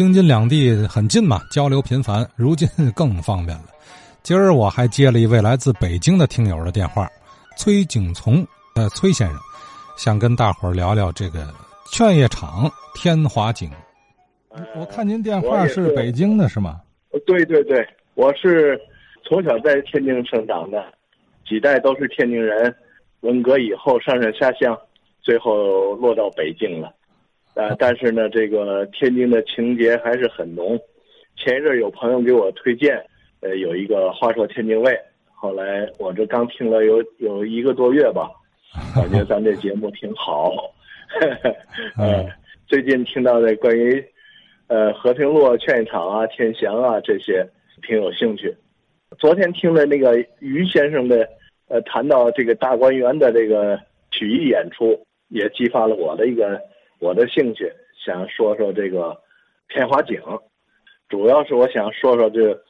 京津两地很近嘛，交流频繁，如今更方便了。今儿我还接了一位来自北京的听友的电话，崔景从，呃，崔先生，想跟大伙儿聊聊这个劝业场天华井。我看您电话是北京的是吗？对对对，我是从小在天津生长的，几代都是天津人，文革以后上山下乡，最后落到北京了。呃，但是呢，这个天津的情节还是很浓。前一阵有朋友给我推荐。呃，有一个话说天津卫，后来我这刚听了有有一个多月吧，感觉咱这节目挺好。呃，最近听到的关于呃和平路劝业场啊、天祥啊这些，挺有兴趣。昨天听了那个于先生的呃谈到这个大观园的这个曲艺演出，也激发了我的一个我的兴趣，想说说这个天华井，主要是我想说说这。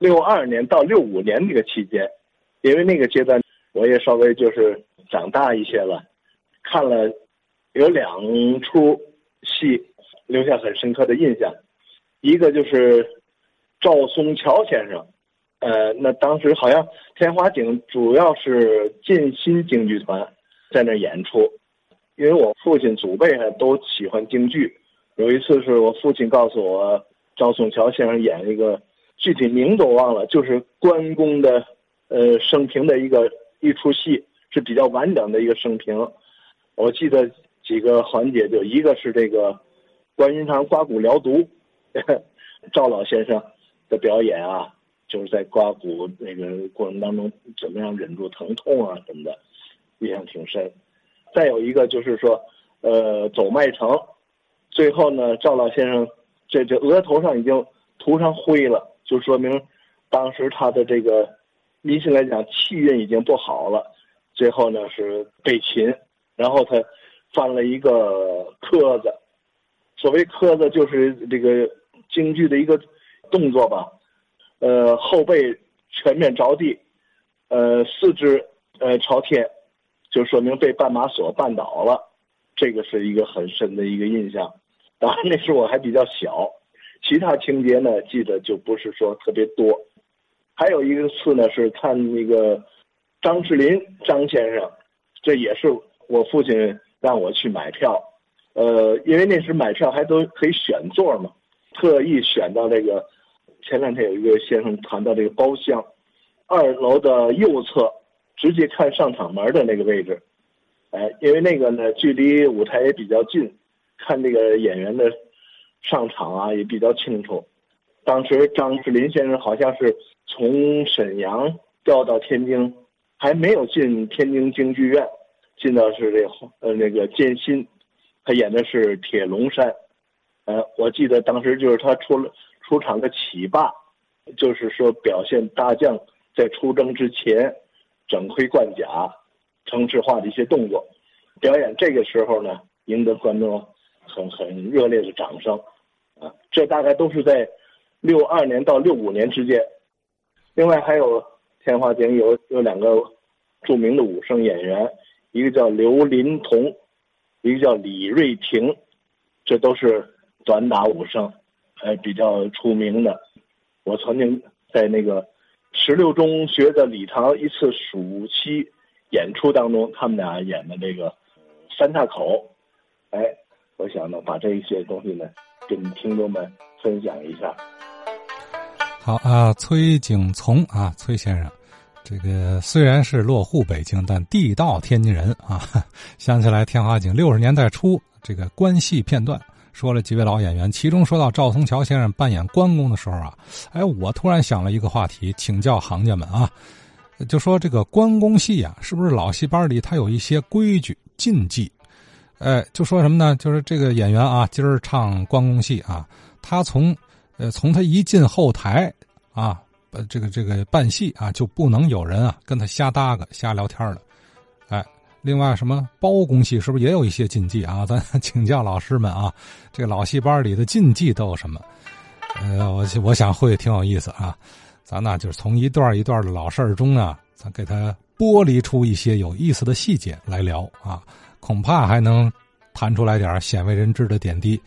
六二年到六五年那个期间，因为那个阶段我也稍微就是长大一些了，看了有两出戏留下很深刻的印象，一个就是赵松桥先生，呃，那当时好像天华井主要是晋新京剧团在那演出，因为我父亲祖辈呢都喜欢京剧，有一次是我父亲告诉我赵松桥先生演一个。具体名都忘了，就是关公的，呃，生平的一个一出戏，是比较完整的一个生平。我记得几个环节，就一个是这个关云长刮骨疗毒，赵老先生的表演啊，就是在刮骨那个过程当中怎么样忍住疼痛啊什么的，印象挺深。再有一个就是说，呃，走麦城，最后呢，赵老先生这这额头上已经涂上灰了。就说明，当时他的这个迷信来讲，气运已经不好了。最后呢是被擒，然后他犯了一个磕子。所谓磕子，就是这个京剧的一个动作吧。呃，后背全面着地，呃，四肢呃朝天，就说明被绊马索绊倒了。这个是一个很深的一个印象。当然那时候我还比较小。其他情节呢，记得就不是说特别多。还有一个次呢，是看那个张智霖张先生，这也是我父亲让我去买票。呃，因为那时买票还都可以选座嘛，特意选到这个。前两天有一个先生谈到这个包厢，二楼的右侧，直接看上场门的那个位置。哎，因为那个呢，距离舞台也比较近，看这个演员的。上场啊也比较清楚，当时张世林先生好像是从沈阳调到天津，还没有进天津京剧院，进的是这呃那个建新，他演的是铁龙山，呃，我记得当时就是他出了出场的起霸，就是说表现大将在出征之前整盔贯甲、城市化的一些动作，表演这个时候呢，赢得观众。很很热烈的掌声，啊，这大概都是在六二年到六五年之间。另外还有天华井有有两个著名的武生演员，一个叫刘林同，一个叫李瑞婷，这都是短打武生，还比较出名的。我曾经在那个十六中学的礼堂一次暑期演出当中，他们俩演的这个三岔口，哎。我想呢，把这一些东西呢，跟听众们分享一下。好啊，崔景从啊，崔先生，这个虽然是落户北京，但地道天津人啊。想起来天华井六十年代初这个关系片段，说了几位老演员，其中说到赵松桥先生扮演关公的时候啊，哎，我突然想了一个话题，请教行家们啊，就说这个关公戏啊，是不是老戏班里他有一些规矩禁忌？哎，就说什么呢？就是这个演员啊，今儿唱关公戏啊，他从，呃，从他一进后台啊，呃，这个这个扮戏啊，就不能有人啊跟他瞎搭个、瞎聊天了。另外什么包公戏是不是也有一些禁忌啊？咱请教老师们啊，这个老戏班里的禁忌都有什么？呃，我我想会挺有意思啊。咱呢就是从一段一段的老事儿中啊，咱给它剥离出一些有意思的细节来聊啊。恐怕还能谈出来点鲜为人知的点滴。